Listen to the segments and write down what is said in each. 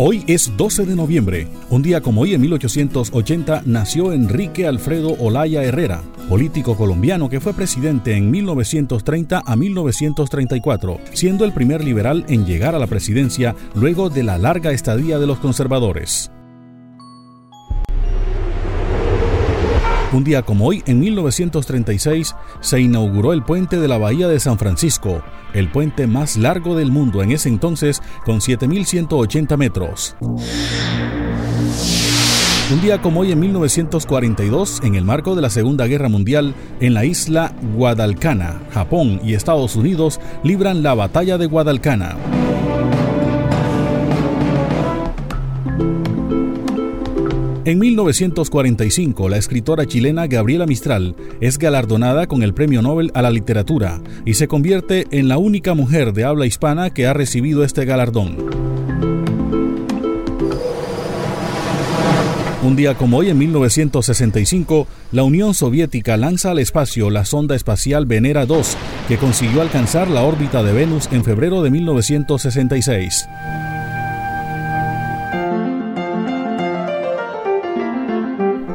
Hoy es 12 de noviembre. Un día como hoy, en 1880, nació Enrique Alfredo Olaya Herrera, político colombiano que fue presidente en 1930 a 1934, siendo el primer liberal en llegar a la presidencia luego de la larga estadía de los conservadores. Un día como hoy, en 1936, se inauguró el puente de la Bahía de San Francisco, el puente más largo del mundo en ese entonces, con 7.180 metros. Un día como hoy en 1942, en el marco de la Segunda Guerra Mundial, en la isla Guadalcana, Japón y Estados Unidos libran la Batalla de Guadalcana. En 1945, la escritora chilena Gabriela Mistral es galardonada con el Premio Nobel a la Literatura y se convierte en la única mujer de habla hispana que ha recibido este galardón. Un día como hoy, en 1965, la Unión Soviética lanza al espacio la sonda espacial Venera 2, que consiguió alcanzar la órbita de Venus en febrero de 1966.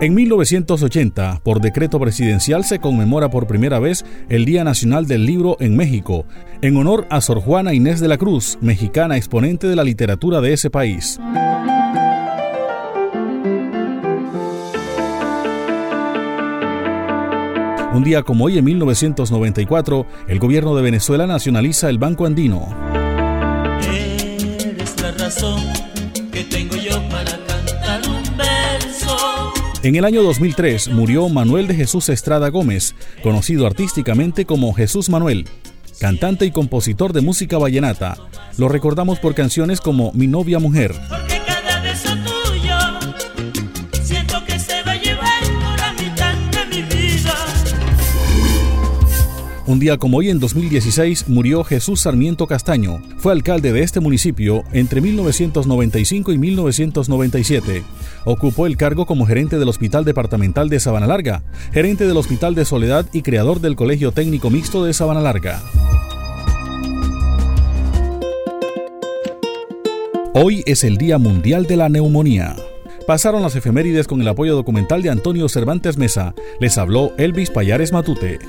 En 1980, por decreto presidencial, se conmemora por primera vez el Día Nacional del Libro en México, en honor a Sor Juana Inés de la Cruz, mexicana exponente de la literatura de ese país. Un día como hoy, en 1994, el gobierno de Venezuela nacionaliza el Banco Andino. Eres la razón que tengo yo para. En el año 2003 murió Manuel de Jesús Estrada Gómez, conocido artísticamente como Jesús Manuel, cantante y compositor de música vallenata. Lo recordamos por canciones como Mi novia mujer, Un día como hoy, en 2016, murió Jesús Sarmiento Castaño. Fue alcalde de este municipio entre 1995 y 1997. Ocupó el cargo como gerente del Hospital Departamental de Sabana Larga, gerente del Hospital de Soledad y creador del Colegio Técnico Mixto de Sabana Larga. Hoy es el Día Mundial de la Neumonía. Pasaron las efemérides con el apoyo documental de Antonio Cervantes Mesa. Les habló Elvis Payares Matute.